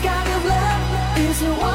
touch me.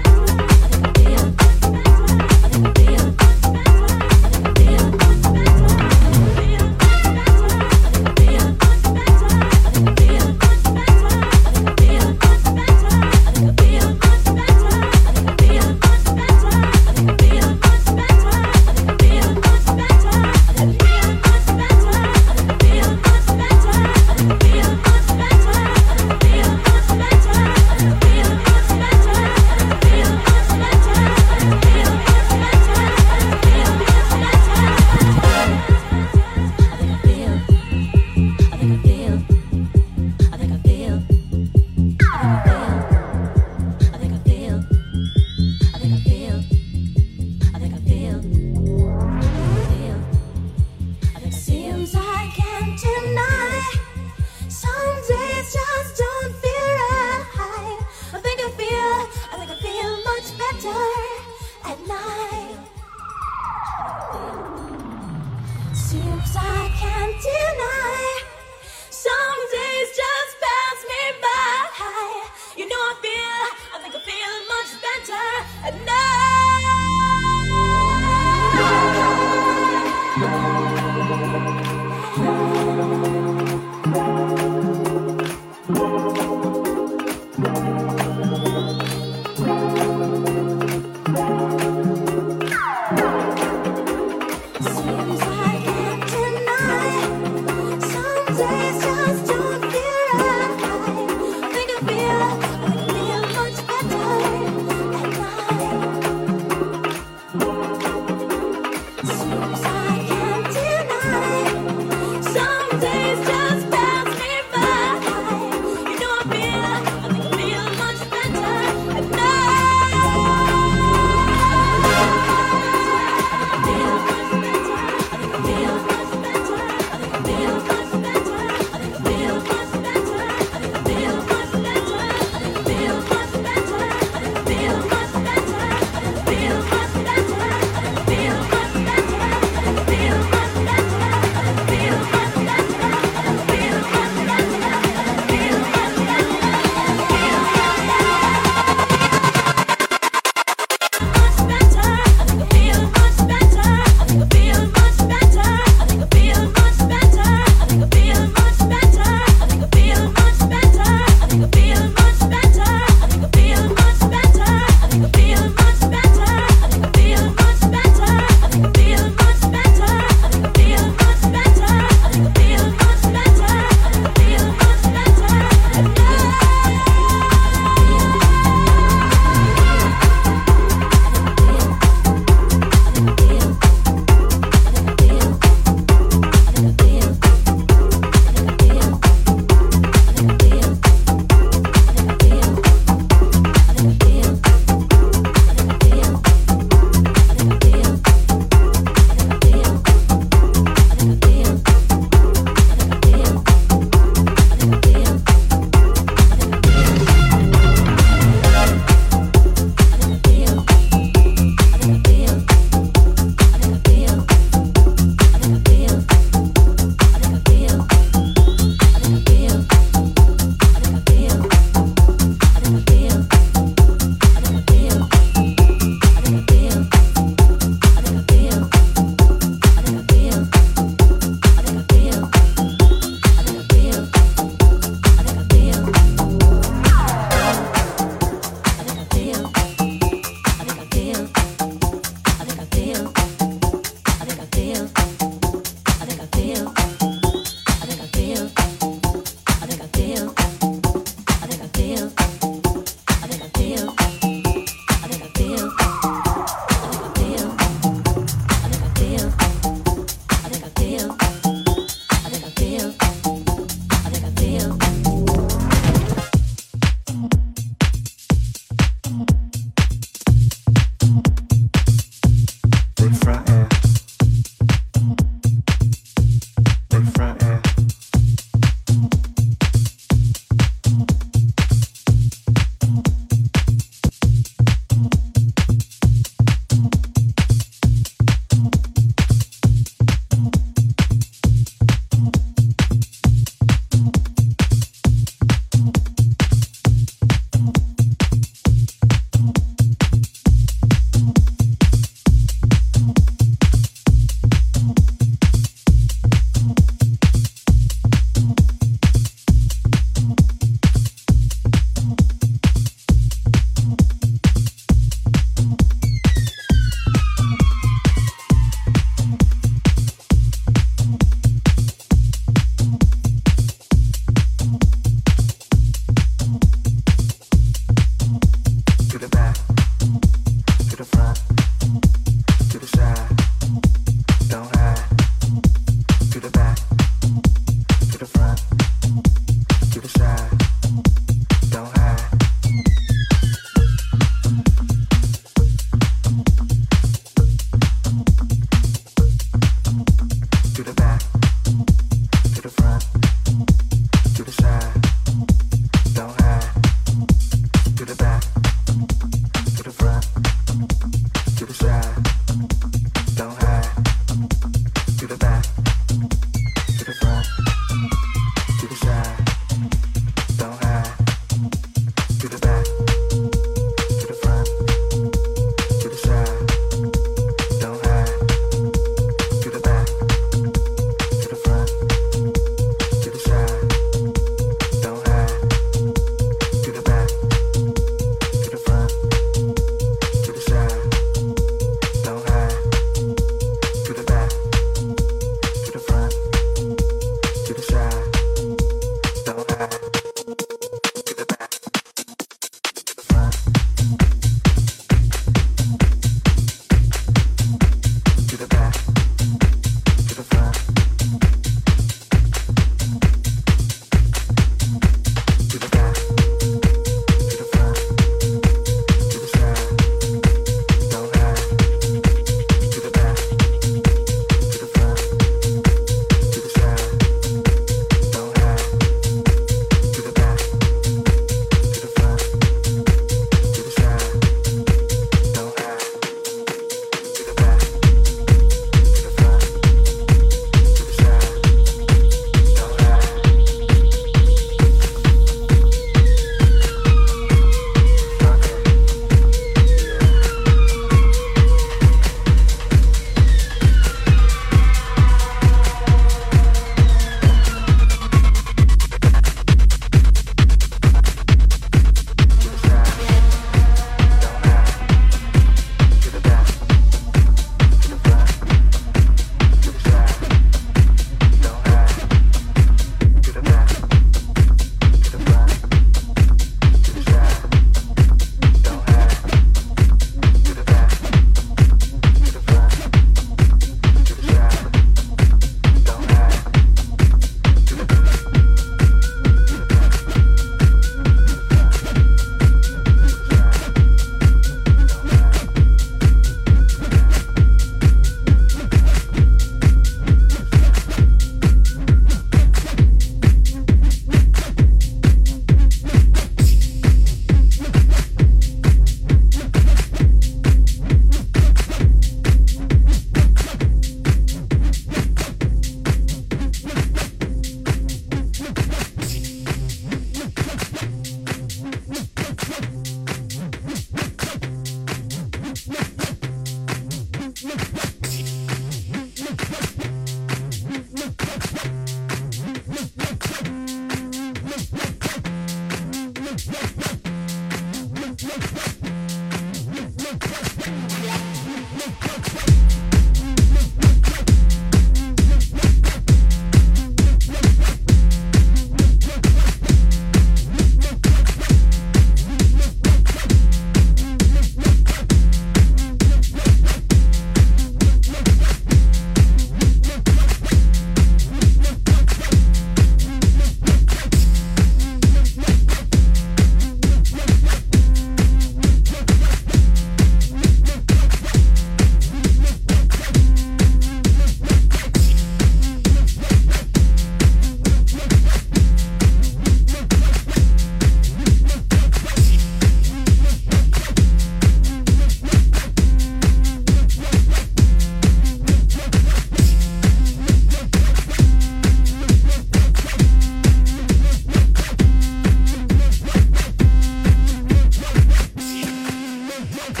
Let's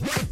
go.